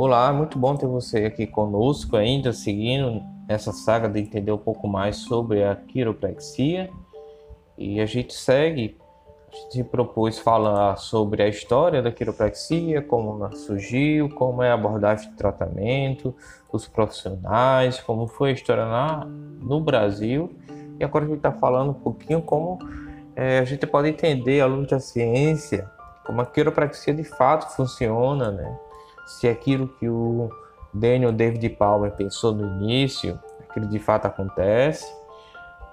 Olá, muito bom ter você aqui conosco ainda, seguindo essa saga de entender um pouco mais sobre a quiropraxia. E a gente segue, a gente propôs falar sobre a história da quiropraxia, como ela surgiu, como é a abordagem de tratamento, os profissionais, como foi a história lá no Brasil. E agora a gente está falando um pouquinho como é, a gente pode entender, à luz da ciência, como a quiropraxia de fato funciona, né? Se aquilo que o Daniel David Palmer pensou no início, aquilo de fato acontece,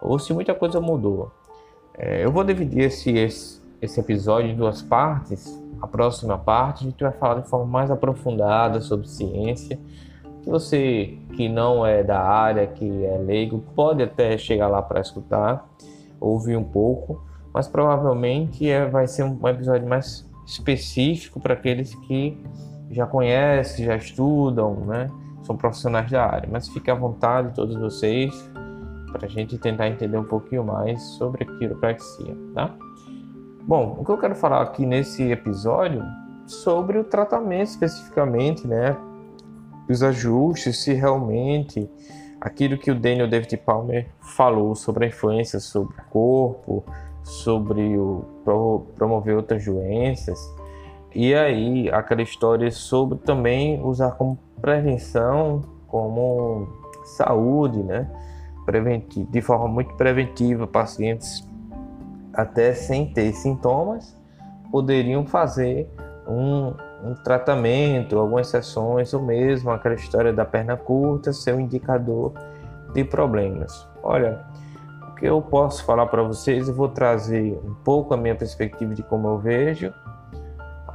ou se muita coisa mudou. É, eu vou dividir esse, esse, esse episódio em duas partes. A próxima parte a gente vai falar de forma mais aprofundada sobre ciência. Você que não é da área, que é leigo, pode até chegar lá para escutar, ouvir um pouco, mas provavelmente é, vai ser um episódio mais específico para aqueles que já conhecem, já estudam, né? São profissionais da área. Mas fique à vontade, todos vocês, para a gente tentar entender um pouquinho mais sobre a quiropraxia, tá? Bom, o que eu quero falar aqui nesse episódio sobre o tratamento especificamente, né? Os ajustes, se realmente aquilo que o Daniel David Palmer falou sobre a influência sobre o corpo, sobre o promover outras doenças, e aí, aquela história sobre também usar como prevenção, como saúde, né? Preventivo, de forma muito preventiva, pacientes até sem ter sintomas poderiam fazer um, um tratamento, algumas sessões, ou mesmo aquela história da perna curta ser um indicador de problemas. Olha, o que eu posso falar para vocês, eu vou trazer um pouco a minha perspectiva de como eu vejo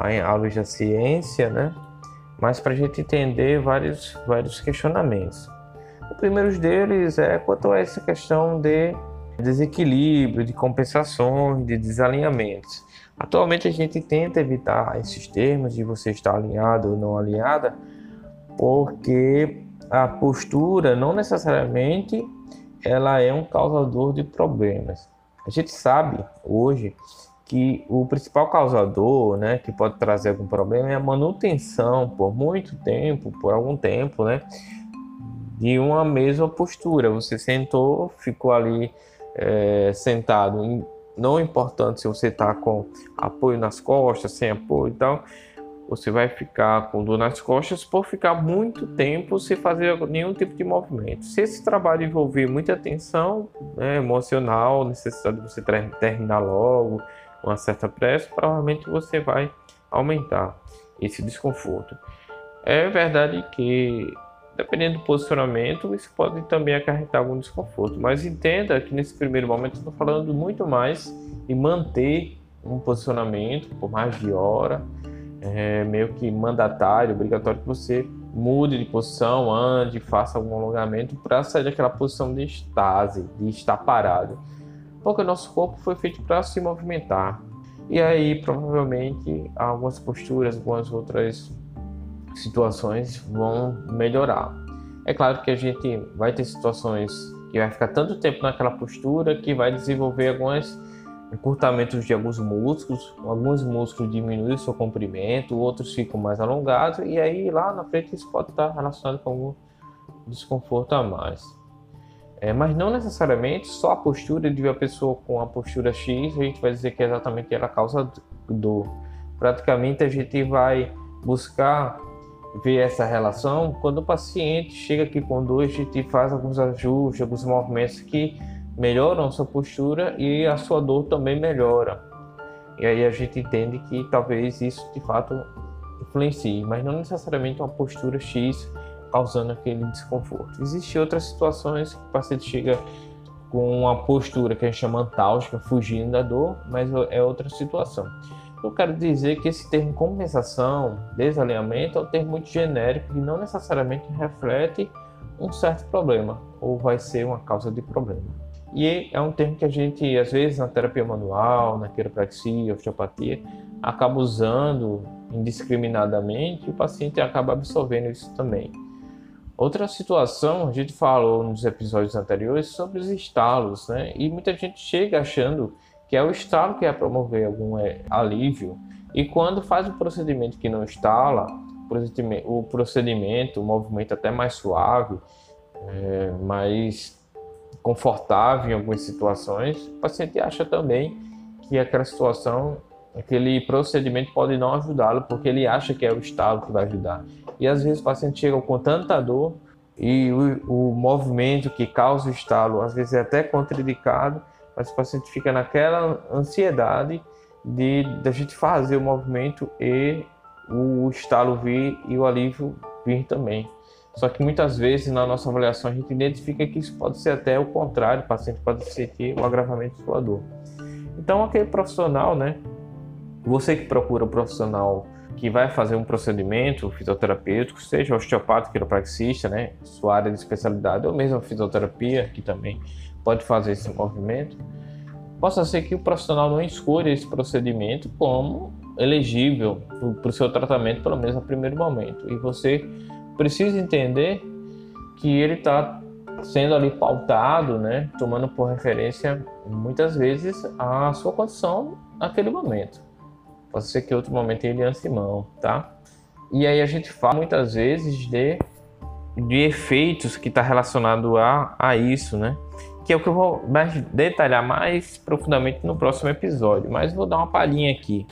à luz da ciência, né? Mas para a gente entender vários, vários questionamentos. O primeiro deles é quanto a essa questão de desequilíbrio, de compensações, de desalinhamentos. Atualmente a gente tenta evitar esses termos de você estar alinhado ou não alinhada, porque a postura não necessariamente ela é um causador de problemas. A gente sabe hoje que o principal causador, né, que pode trazer algum problema é a manutenção por muito tempo, por algum tempo, né, de uma mesma postura. Você sentou, ficou ali é, sentado, não importante se você está com apoio nas costas, sem apoio e tal, você vai ficar com dor nas costas por ficar muito tempo sem fazer nenhum tipo de movimento. Se esse trabalho envolver muita tensão né, emocional, necessidade de você terminar logo, uma certa pressa, provavelmente você vai aumentar esse desconforto. É verdade que, dependendo do posicionamento, isso pode também acarretar algum desconforto, mas entenda que nesse primeiro momento estou falando muito mais de manter um posicionamento por mais de hora, é meio que mandatário, obrigatório que você mude de posição, ande, faça algum alongamento para sair daquela posição de estase, de estar parado porque o nosso corpo foi feito para se movimentar. E aí, provavelmente, algumas posturas, algumas outras situações vão melhorar. É claro que a gente vai ter situações que vai ficar tanto tempo naquela postura que vai desenvolver alguns encurtamentos de alguns músculos, alguns músculos diminuem seu comprimento, outros ficam mais alongados e aí lá na frente isso pode estar relacionado com algum desconforto a mais. É, mas não necessariamente só a postura de uma pessoa com a postura X, a gente vai dizer que é exatamente ela causa dor. Praticamente a gente vai buscar ver essa relação quando o paciente chega aqui com dor, a gente faz alguns ajustes, alguns movimentos que melhoram a sua postura e a sua dor também melhora. E aí a gente entende que talvez isso de fato influencie, mas não necessariamente uma postura X causando aquele desconforto. Existem outras situações que o paciente chega com uma postura que a gente chama antálgica, fugindo da dor, mas é outra situação. Eu quero dizer que esse termo compensação, desalinhamento, é um termo muito genérico que não necessariamente reflete um certo problema ou vai ser uma causa de problema. E é um termo que a gente, às vezes, na terapia manual, na quiropraxia, osteopatia, acaba usando indiscriminadamente e o paciente acaba absorvendo isso também. Outra situação, a gente falou nos episódios anteriores sobre os estalos, né? E muita gente chega achando que é o estalo que é promover algum é, alívio. E quando faz um procedimento que não estala, o procedimento, o movimento até mais suave, é, mais confortável em algumas situações, o paciente acha também que aquela situação, aquele procedimento pode não ajudá-lo, porque ele acha que é o estalo que vai ajudar. E às vezes o paciente chega com tanta dor e o, o movimento que causa o estalo, às vezes é até contraindicado, mas o paciente fica naquela ansiedade de da gente fazer o movimento e o estalo vir e o alívio vir também. Só que muitas vezes na nossa avaliação a gente identifica que isso pode ser até o contrário, o paciente pode sentir o agravamento de sua dor. Então aquele profissional, né? Você que procura um profissional que vai fazer um procedimento fisioterapêutico, seja osteopata, quiropraxista, né, sua área de especialidade, ou mesmo a fisioterapia, que também pode fazer esse movimento, possa ser que o profissional não escolha esse procedimento como elegível para o seu tratamento, pelo menos no primeiro momento. E você precisa entender que ele está sendo ali pautado, né, tomando por referência muitas vezes a sua condição naquele momento. Pode ser que outro momento ele lance mão, tá? E aí a gente fala muitas vezes de, de efeitos que está relacionado a, a isso, né? Que é o que eu vou mais detalhar mais profundamente no próximo episódio, mas vou dar uma palhinha aqui.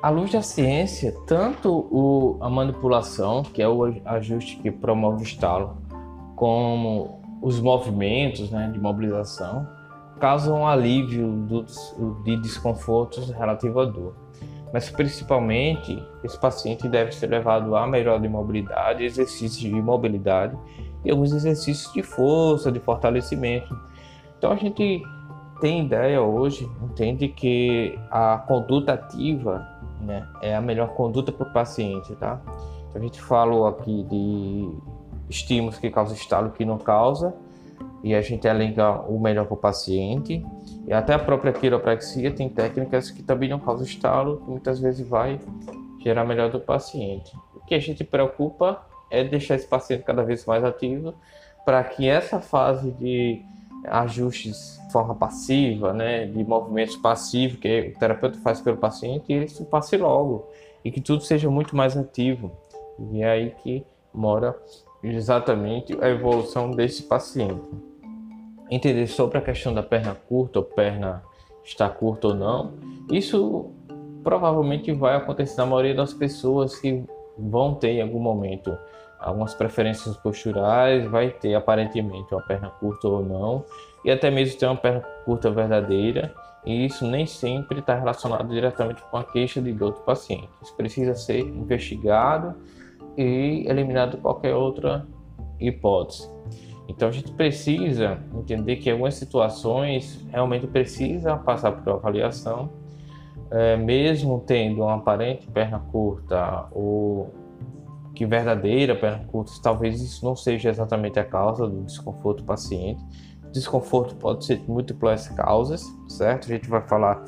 À luz da ciência, tanto o, a manipulação, que é o ajuste que promove o estalo, como os movimentos né, de mobilização, causam um alívio do, de desconfortos relativo à dor. Mas principalmente, esse paciente deve ser levado a melhor de mobilidade, exercícios de mobilidade e alguns exercícios de força, de fortalecimento. Então a gente tem ideia hoje, entende que a conduta ativa né, é a melhor conduta para o paciente, tá? Então, a gente falou aqui de estímulos que causam estalo que não causa, e a gente elenca o melhor para o paciente. E até a própria quiropraxia tem técnicas que também não causam estalo, que muitas vezes vai gerar melhor do paciente. O que a gente preocupa é deixar esse paciente cada vez mais ativo para que essa fase de ajustes de forma passiva, né, de movimentos passivos que o terapeuta faz pelo paciente, isso passe logo e que tudo seja muito mais ativo. E é aí que mora exatamente a evolução desse paciente entender sobre a questão da perna curta ou perna está curta ou não, isso provavelmente vai acontecer na maioria das pessoas que vão ter em algum momento algumas preferências posturais, vai ter aparentemente uma perna curta ou não, e até mesmo ter uma perna curta verdadeira, e isso nem sempre está relacionado diretamente com a queixa de dor do paciente. Isso precisa ser investigado e eliminado qualquer outra hipótese. Então a gente precisa entender que algumas situações realmente precisa passar por avaliação, é, mesmo tendo uma aparente perna curta ou que verdadeira perna curta, talvez isso não seja exatamente a causa do desconforto do paciente. Desconforto pode ser de múltiplas causas, certo? A gente vai falar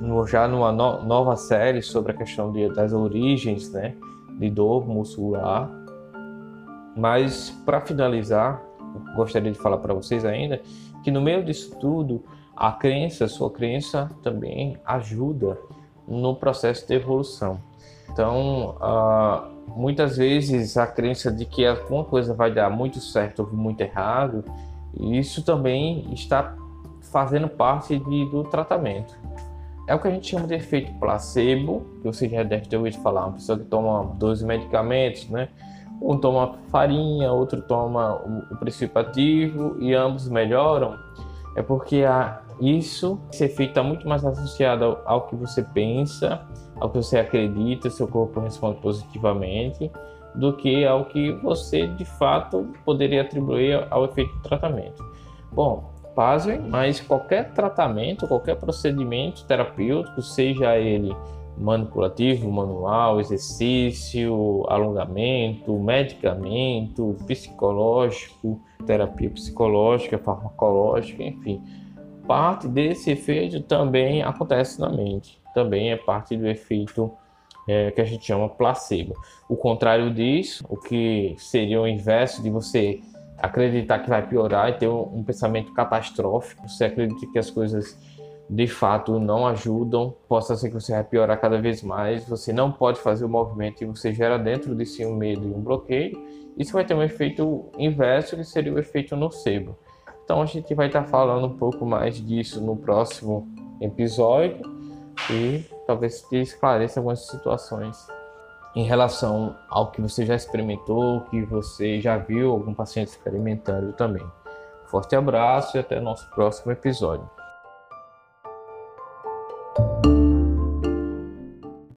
no, já numa no, nova série sobre a questão de, das origens né, de dor muscular. Mas para finalizar, gostaria de falar para vocês ainda que no meio disso tudo, a crença, sua crença também ajuda no processo de evolução. Então, uh, muitas vezes a crença de que alguma coisa vai dar muito certo ou muito errado, isso também está fazendo parte de, do tratamento. É o que a gente chama de efeito placebo, que você já deve ter ouvido falar, uma pessoa que toma 12 medicamentos, né? Um toma farinha, outro toma o princípio ativo e ambos melhoram, é porque a, isso, esse efeito está muito mais associado ao, ao, que você pensa, ao que você acredita, seu corpo responde positivamente, do que ao que você de fato poderia atribuir ao efeito do tratamento. Bom, pasmem, mas qualquer tratamento, qualquer procedimento terapêutico, seja ele manipulativo, manual, exercício, alongamento, medicamento, psicológico, terapia psicológica, farmacológica, enfim. Parte desse efeito também acontece na mente, também é parte do efeito é, que a gente chama placebo. O contrário disso, o que seria o inverso de você acreditar que vai piorar e ter um, um pensamento catastrófico, você acredita que as coisas de fato não ajudam, possa ser que você vai piorar cada vez mais, você não pode fazer o movimento e você gera dentro de si um medo e um bloqueio, isso vai ter um efeito inverso que seria o efeito nocebo. Então a gente vai estar falando um pouco mais disso no próximo episódio e talvez te esclareça algumas situações em relação ao que você já experimentou, que você já viu algum paciente experimentando também. Forte abraço e até nosso próximo episódio.